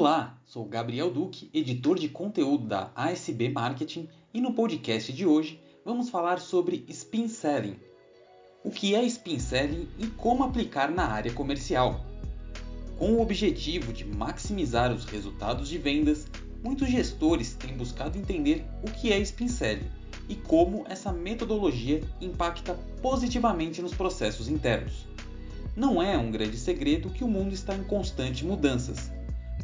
Olá, sou Gabriel Duque, editor de conteúdo da ASB Marketing, e no podcast de hoje vamos falar sobre spin selling. O que é spin selling e como aplicar na área comercial. Com o objetivo de maximizar os resultados de vendas, muitos gestores têm buscado entender o que é spin selling e como essa metodologia impacta positivamente nos processos internos. Não é um grande segredo que o mundo está em constantes mudanças.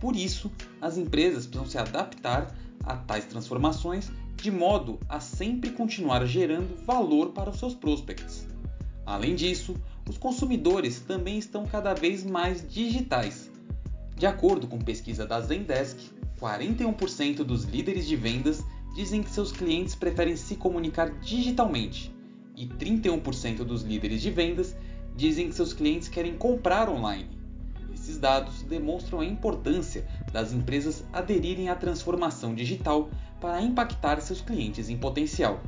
Por isso, as empresas precisam se adaptar a tais transformações de modo a sempre continuar gerando valor para os seus prospects. Além disso, os consumidores também estão cada vez mais digitais. De acordo com pesquisa da Zendesk, 41% dos líderes de vendas dizem que seus clientes preferem se comunicar digitalmente e 31% dos líderes de vendas dizem que seus clientes querem comprar online. Esses dados demonstram a importância das empresas aderirem à transformação digital para impactar seus clientes em potencial.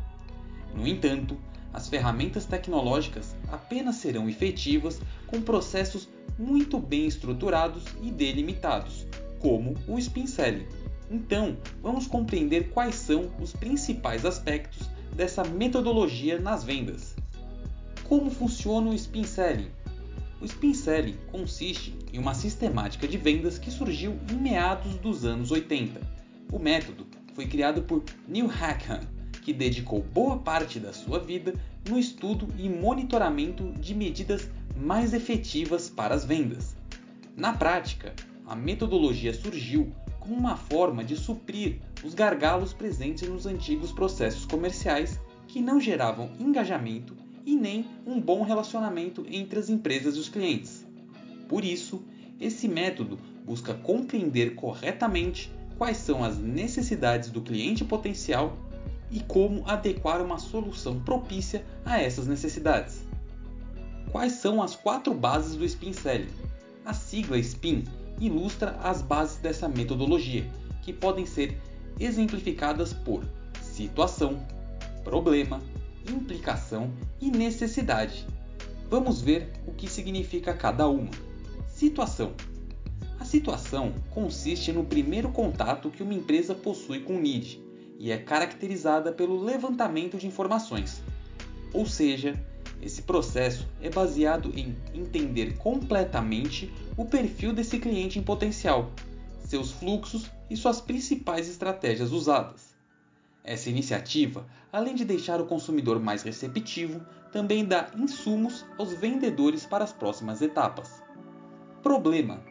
No entanto, as ferramentas tecnológicas apenas serão efetivas com processos muito bem estruturados e delimitados, como o spin selling. Então, vamos compreender quais são os principais aspectos dessa metodologia nas vendas. Como funciona o spin selling? O spin selling consiste em uma sistemática de vendas que surgiu em meados dos anos 80. O método foi criado por Neil Hackham, que dedicou boa parte da sua vida no estudo e monitoramento de medidas mais efetivas para as vendas. Na prática, a metodologia surgiu como uma forma de suprir os gargalos presentes nos antigos processos comerciais que não geravam engajamento e nem um bom relacionamento entre as empresas e os clientes. Por isso, esse método busca compreender corretamente quais são as necessidades do cliente potencial e como adequar uma solução propícia a essas necessidades. Quais são as quatro bases do Spin Selling? A sigla SPIN ilustra as bases dessa metodologia, que podem ser exemplificadas por situação, problema, implicação e necessidade. Vamos ver o que significa cada uma. Situação: A situação consiste no primeiro contato que uma empresa possui com o need e é caracterizada pelo levantamento de informações. Ou seja, esse processo é baseado em entender completamente o perfil desse cliente em potencial, seus fluxos e suas principais estratégias usadas. Essa iniciativa, além de deixar o consumidor mais receptivo, também dá insumos aos vendedores para as próximas etapas. Problema: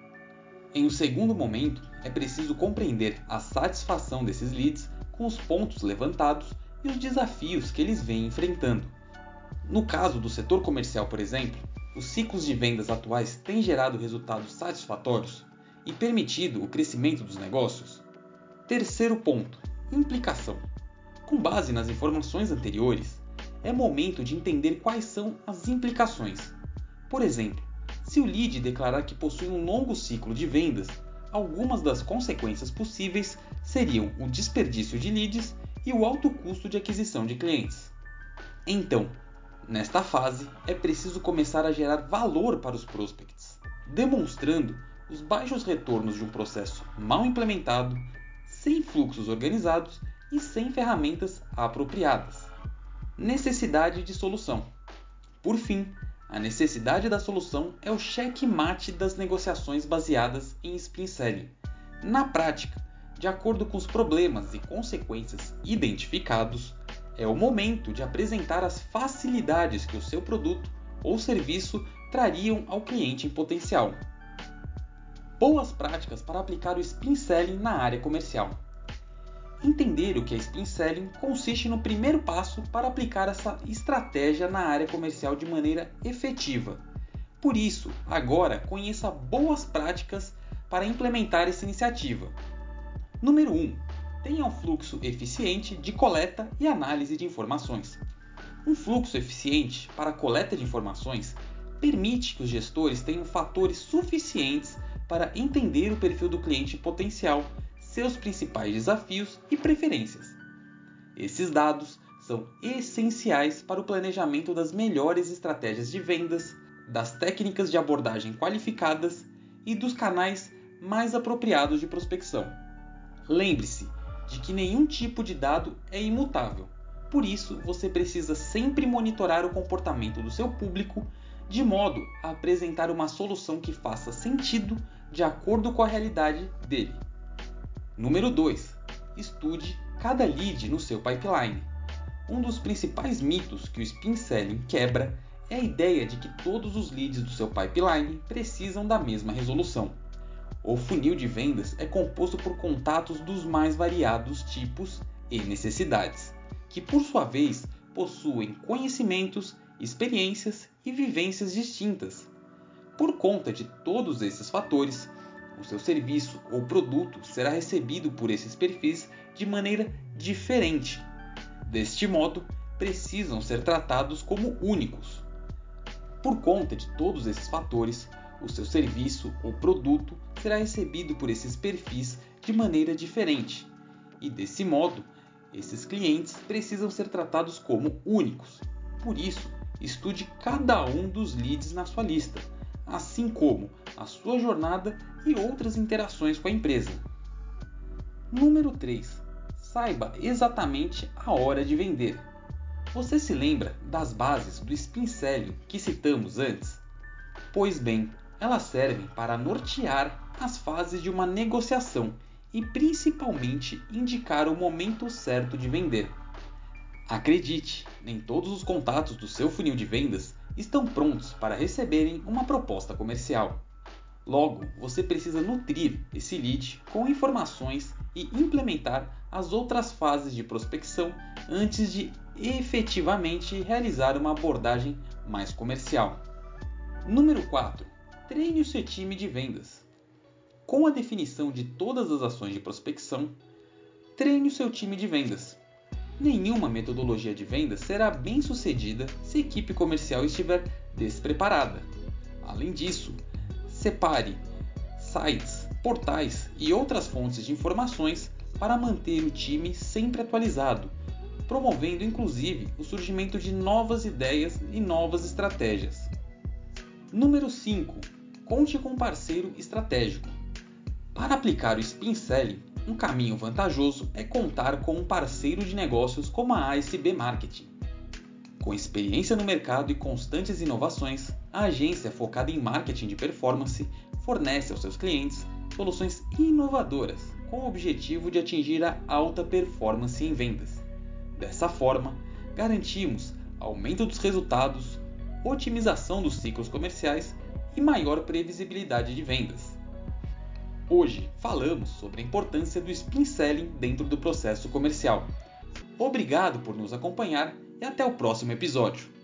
Em um segundo momento, é preciso compreender a satisfação desses leads com os pontos levantados e os desafios que eles vêm enfrentando. No caso do setor comercial, por exemplo, os ciclos de vendas atuais têm gerado resultados satisfatórios e permitido o crescimento dos negócios? Terceiro ponto: implicação. Com base nas informações anteriores, é momento de entender quais são as implicações. Por exemplo, se o lead declarar que possui um longo ciclo de vendas, algumas das consequências possíveis seriam o desperdício de leads e o alto custo de aquisição de clientes. Então, nesta fase, é preciso começar a gerar valor para os prospects, demonstrando os baixos retornos de um processo mal implementado, sem fluxos organizados e sem ferramentas apropriadas. Necessidade de solução. Por fim, a necessidade da solução é o checkmate das negociações baseadas em spin selling. Na prática, de acordo com os problemas e consequências identificados, é o momento de apresentar as facilidades que o seu produto ou serviço trariam ao cliente em potencial. Boas práticas para aplicar o spin selling na área comercial. Entender o que é spin selling consiste no primeiro passo para aplicar essa estratégia na área comercial de maneira efetiva. Por isso, agora conheça boas práticas para implementar essa iniciativa. Número 1. Tenha um fluxo eficiente de coleta e análise de informações. Um fluxo eficiente para coleta de informações permite que os gestores tenham fatores suficientes para entender o perfil do cliente potencial seus principais desafios e preferências. Esses dados são essenciais para o planejamento das melhores estratégias de vendas, das técnicas de abordagem qualificadas e dos canais mais apropriados de prospecção. Lembre-se de que nenhum tipo de dado é imutável. Por isso, você precisa sempre monitorar o comportamento do seu público de modo a apresentar uma solução que faça sentido de acordo com a realidade dele. Número 2. Estude cada lead no seu pipeline. Um dos principais mitos que o spin selling quebra é a ideia de que todos os leads do seu pipeline precisam da mesma resolução. O funil de vendas é composto por contatos dos mais variados tipos e necessidades, que por sua vez possuem conhecimentos, experiências e vivências distintas. Por conta de todos esses fatores, o seu serviço ou produto será recebido por esses perfis de maneira diferente. Deste modo, precisam ser tratados como únicos. Por conta de todos esses fatores, o seu serviço ou produto será recebido por esses perfis de maneira diferente. E desse modo, esses clientes precisam ser tratados como únicos. Por isso, estude cada um dos leads na sua lista, assim como a sua jornada e outras interações com a empresa. Número 3. Saiba exatamente a hora de vender. Você se lembra das bases do spin selling que citamos antes? Pois bem, elas servem para nortear as fases de uma negociação e principalmente indicar o momento certo de vender. Acredite, nem todos os contatos do seu funil de vendas estão prontos para receberem uma proposta comercial. Logo, você precisa nutrir esse lead com informações e implementar as outras fases de prospecção antes de efetivamente realizar uma abordagem mais comercial. Número 4. Treine o seu time de vendas. Com a definição de todas as ações de prospecção, treine o seu time de vendas. Nenhuma metodologia de vendas será bem sucedida se a equipe comercial estiver despreparada. Além disso, separe sites, portais e outras fontes de informações para manter o time sempre atualizado, promovendo inclusive o surgimento de novas ideias e novas estratégias. Número 5. Conte com um parceiro estratégico. Para aplicar o Spin Selling, um caminho vantajoso é contar com um parceiro de negócios como a ASB Marketing. Com experiência no mercado e constantes inovações, a agência focada em marketing de performance fornece aos seus clientes soluções inovadoras com o objetivo de atingir a alta performance em vendas. Dessa forma, garantimos aumento dos resultados, otimização dos ciclos comerciais e maior previsibilidade de vendas. Hoje falamos sobre a importância do spin selling dentro do processo comercial. Obrigado por nos acompanhar e até o próximo episódio.